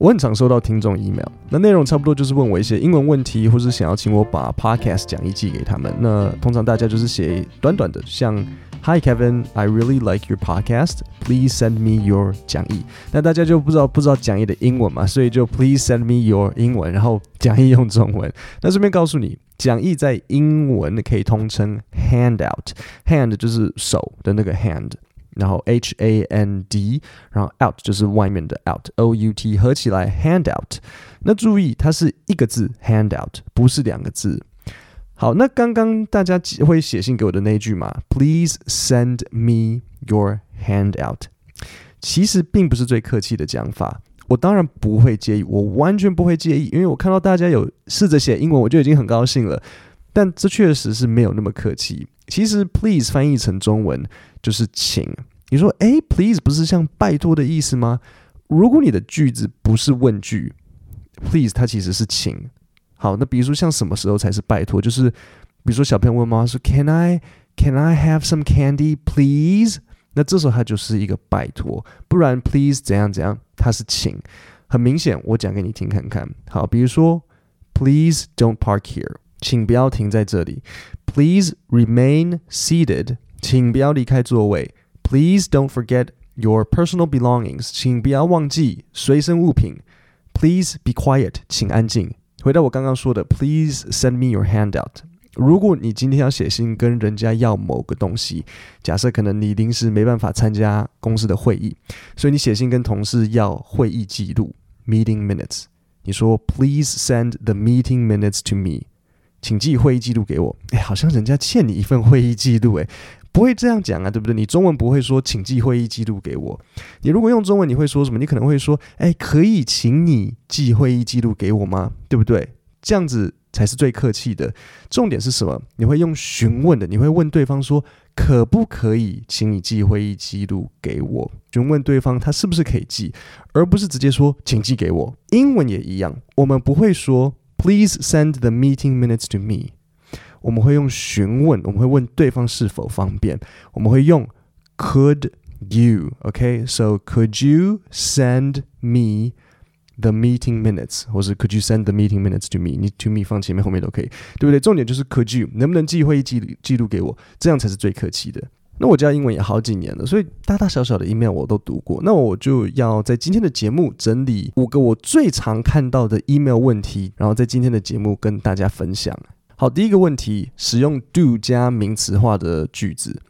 我很常收到听众 email，那内容差不多就是问我一些英文问题，或是想要请我把 podcast 讲义寄给他们。那通常大家就是写短短的，像 Hi Kevin, I really like your podcast. Please send me your 讲义。那大家就不知道不知道讲义的英文嘛，所以就 Please send me your 英文，然后讲义用中文。那顺便告诉你，讲义在英文可以通称 handout，hand 就是手的那个 hand。然后 H A N D，然后 out 就是外面的 out，O U T 合起来 handout。那注意，它是一个字 handout，不是两个字。好，那刚刚大家会写信给我的那一句嘛，Please send me your handout。其实并不是最客气的讲法，我当然不会介意，我完全不会介意，因为我看到大家有试着写英文，我就已经很高兴了。但这确实是没有那么客气。其实，please 翻译成中文就是请。你说，诶，please 不是像拜托的意思吗？如果你的句子不是问句，please 它其实是请。好，那比如说像什么时候才是拜托？就是比如说小朋友问妈妈说，Can I Can I have some candy, please？那这时候它就是一个拜托。不然，please 怎样怎样，它是请。很明显，我讲给你听看看。好，比如说，please don't park here，请不要停在这里。Please remain seated，请不要离开座位。Please don't forget your personal belongings，请不要忘记随身物品。Please be quiet，请安静。回到我刚刚说的，Please send me your handout。如果你今天要写信跟人家要某个东西，假设可能你临时没办法参加公司的会议，所以你写信跟同事要会议记录 （meeting minutes）。你说，Please send the meeting minutes to me。 请寄会议记录给我。哎，好像人家欠你一份会议记录，哎，不会这样讲啊，对不对？你中文不会说，请寄会议记录给我。你如果用中文，你会说什么？你可能会说，哎，可以请你寄会议记录给我吗？对不对？这样子才是最客气的。重点是什么？你会用询问的，你会问对方说，可不可以请你寄会议记录给我？询问对方他是不是可以寄，而不是直接说，请寄给我。英文也一样，我们不会说。Please send the meeting minutes to me。我们会用询问，我们会问对方是否方便。我们会用 Could you？OK？So could you send me the meeting minutes？或是 Could you send the meeting minutes to me？你 to me 放前面后面都可以，对不对？重点就是 Could you？能不能寄会议记录记录给我？这样才是最客气的。 那我教英文也好几年了，所以大大小小的 email 我都读过。那我就要在今天的节目整理五个我最常看到的 email 问题，然后在今天的节目跟大家分享。好，第一个问题，使用 do 加名词化的句子，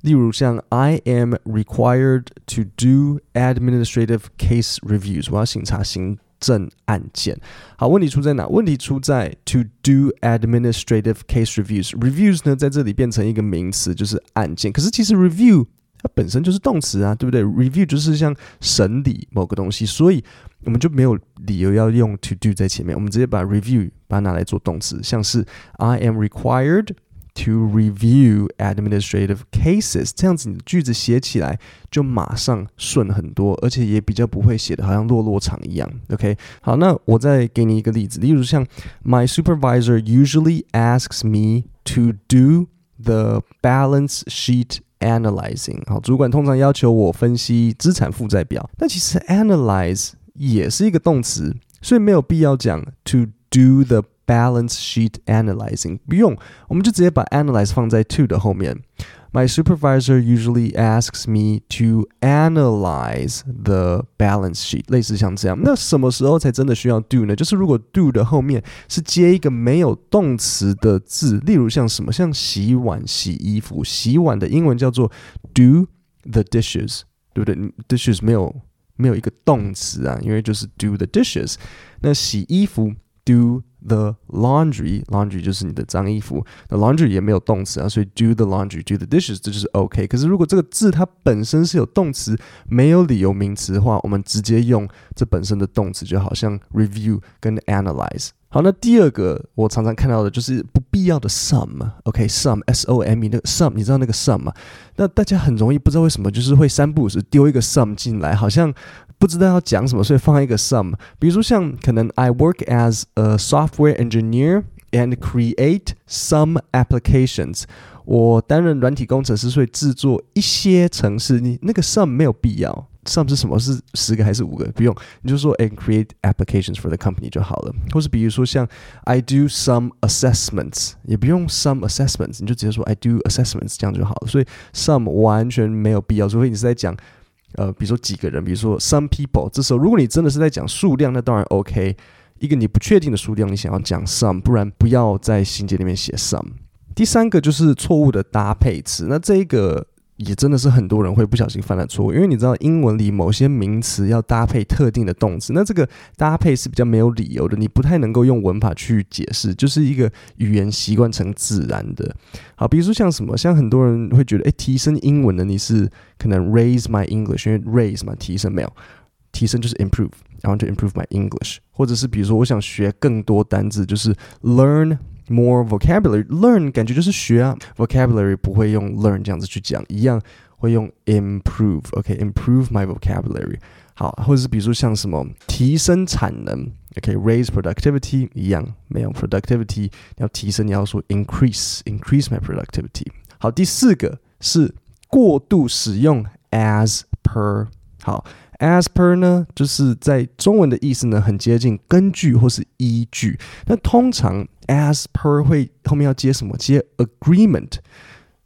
例如像 I am required to do administrative case reviews，我要审查行。正案件，好，问题出在哪？问题出在 to do administrative case reviews。reviews 呢，在这里变成一个名词，就是案件。可是其实 review 它本身就是动词啊，对不对？review 就是像审理某个东西，所以我们就没有理由要用 to do 在前面，我们直接把 review 把它拿来做动词，像是 I am required。To review administrative cases，这样子你的句子写起来就马上顺很多，而且也比较不会写的好像落落长一样。OK，好，那我再给你一个例子，例如像 My supervisor usually asks me to do the balance sheet analyzing。好，主管通常要求我分析资产负债表，但其实 analyze 也是一个动词，所以没有必要讲 to do the。 Balance sheet analyzing 不用，我们就直接把 analyze 放在 to 的后面。My supervisor usually asks me to analyze the balance sheet，类似像这样。那什么时候才真的需要 do 呢？就是如果 do 的后面是接一个没有动词的字，例如像什么，像洗碗、洗衣服。洗碗的英文叫做 do the dishes，对不对？dishes 没有没有一个动词啊，因为就是 do the dishes。那洗衣服 do。The laundry，laundry 就是你的脏衣服。那 laundry 也没有动词啊，所以 do the laundry，do the dishes，这就是 OK。可是如果这个字它本身是有动词，没有理由名词的话，我们直接用这本身的动词，就好像 review 跟 analyze。好，那第二个我常常看到的就是不必要的 some，OK，some S O M，那个 some，你知道那个 some 吗？那大家很容易不知道为什么，就是会三不五时丢一个 some 进来，好像。不知道要讲什么，所以放一个 some。比如说像可能 I work as a software engineer and create some applications。我担任软体工程师，所以制作一些程式。你那个 some 没有必要。 some 是什么？是十个还是五个？不用，你就说 and create applications for the company 就好了。或是比如说像 I do some assessments，也不用 some assessments，你就直接说 I do assessments 这样就好了。所以 some 完全没有必要，除非你是在讲 呃，比如说几个人，比如说 some people。这时候如果你真的是在讲数量，那当然 OK。一个你不确定的数量，你想要讲 some，不然不要在信件里面写 some。第三个就是错误的搭配词，那这一个也真的是很多人会不小心犯了错误，因为你知道英文里某些名词要搭配特定的动词，那这个搭配是比较没有理由的，你不太能够用文法去解释，就是一个语言习惯成自然的。好，比如说像什么，像很多人会觉得，诶，提升英文的你是可能 raise my English，因为 raise 嘛，提升没有，提升就是 improve，I want to improve my English，或者是比如说我想学更多单字，就是 learn。More vocabulary, learn 感觉就是学啊，vocabulary 不会用 learn 这样子去讲，一样会用 improve，OK，improve、okay? my vocabulary。好，或者是比如说像什么提升产能，OK，raise、okay? productivity 一样没有 productivity，你要提升你要说 increase，increase my productivity。好，第四个是过度使用 as per，好。 As per 呢，就是在中文的意思呢，很接近根据或是依据。那通常 as per 会后面要接什么？接 agreement。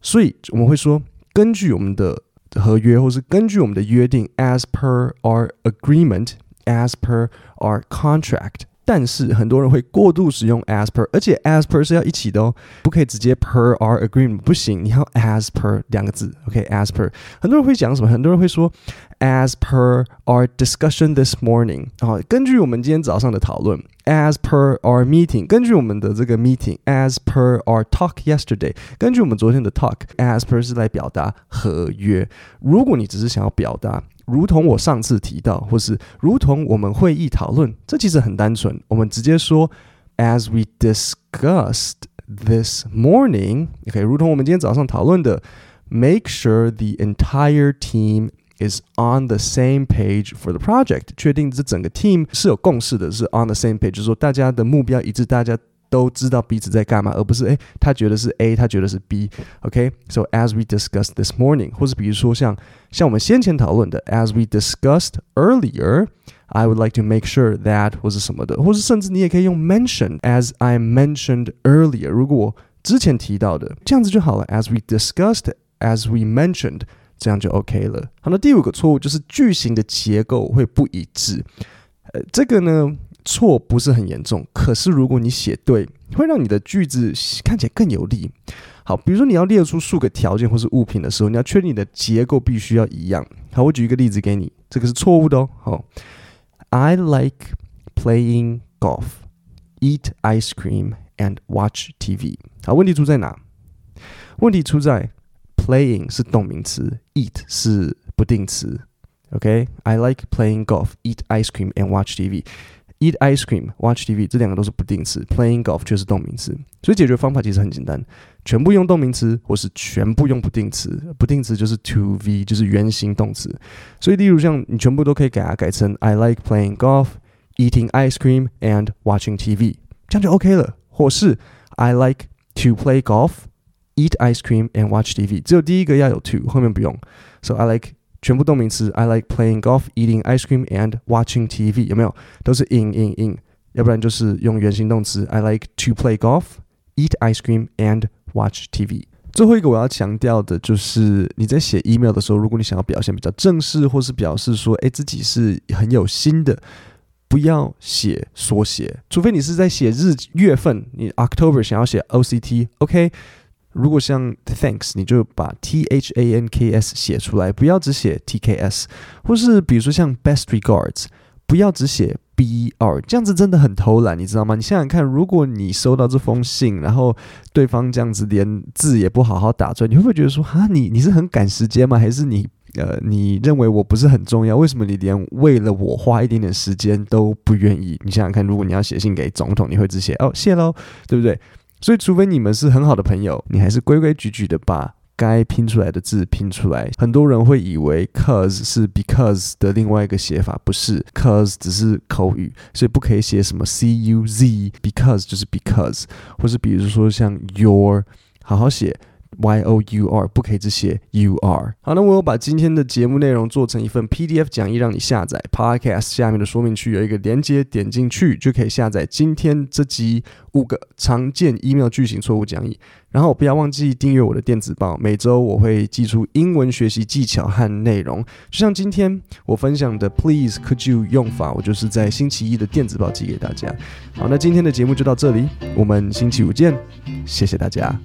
所以我们会说，根据我们的合约，或是根据我们的约定，as per our agreement，as per our contract。但是很多人会过度使用 as per，而且 as per 是要一起的哦，不可以直接 per our agreement，不行，你要 as per 两个字，OK，as per。很多人会讲什么？很多人会说 as per our discussion this morning，啊，根据我们今天早上的讨论 ，as per our meeting，根据我们的这个 meeting，as per our talk yesterday，根据我们昨天的 talk，as per 是来表达合约。如果你只是想要表达。如同我上次提到，或是如同我们会议讨论，这其实很单纯。我们直接说，as we discussed this morning，OK，、okay, 如同我们今天早上讨论的，make sure the entire team is on the same page for the project，确定这整个 team 是有共识的，是 on the same page，就是说大家的目标一致，大家。都知道彼此在干嘛，而不是诶，他觉得是 A，他觉得是 B。OK，so、okay? as we discussed this morning，或是比如说像像我们先前讨论的，as we discussed earlier，I would like to make sure that 或是什么的，或是甚至你也可以用 mention，as I mentioned earlier。如果我之前提到的，这样子就好了。As we discussed，as we mentioned， 这样就 OK 了。好，那第五个错误就是句型的结构会不一致。呃，这个呢。错不是很严重，可是如果你写对，会让你的句子看起来更有力。好，比如说你要列出数个条件或是物品的时候，你要确定你的结构必须要一样。好，我举一个例子给你，这个是错误的哦。好，I like playing golf, eat ice cream and watch TV。好，问题出在哪？问题出在 playing 是动名词，eat 是不定词。OK，I like playing golf, eat ice cream and watch TV。Eat ice cream, watch TV，这两个都是不定词，playing golf 却是动名词，所以解决方法其实很简单，全部用动名词，或是全部用不定词。不定词就是 to V，就是原形动词。所以，例如像你全部都可以改啊，改成 I like playing golf, eating ice cream and watching TV，这样就 OK 了。或是 I like to play golf, Eat ice cream and watch TV，只有第一个要有 to，后面不用。So I like 全部动名词，I like playing golf, eating ice cream and watching TV，有没有？都是 in in in，要不然就是用原形动词，I like to play golf, eat ice cream and watch TV。最后一个我要强调的就是，你在写 email 的时候，如果你想要表现比较正式，或是表示说，哎，自己是很有心的，不要写缩写，除非你是在写日月份，你 October 想要写 OCT，OK。如果像 thanks，你就把 t h a n k s 写出来，不要只写 t k s，或是比如说像 best regards，不要只写 b r，这样子真的很偷懒，你知道吗？你想想看，如果你收到这封信，然后对方这样子连字也不好好打出来，你会不会觉得说哈，你你是很赶时间吗？还是你呃，你认为我不是很重要？为什么你连为了我花一点点时间都不愿意？你想想看，如果你要写信给总统，你会只写哦，谢喽，对不对？所以，除非你们是很好的朋友，你还是规规矩矩的把该拼出来的字拼出来。很多人会以为 cause 是 because 的另外一个写法，不是 cause 只是口语，所以不可以写什么 c u z，because 就是 because，或是比如说像 your，好好写 Y O U R，不可以只写 U R。好，那我有把今天的节目内容做成一份 PDF 讲义让你下载。Podcast 下面的说明区有一个连接，点进去就可以下载今天这集五个常见 email 句型错误讲义。然后不要忘记订阅我的电子报，每周我会寄出英文学习技巧和内容。就像今天我分享的 Please could you 用法，我就是在星期一的电子报寄给大家。好，那今天的节目就到这里，我们星期五见，谢谢大家。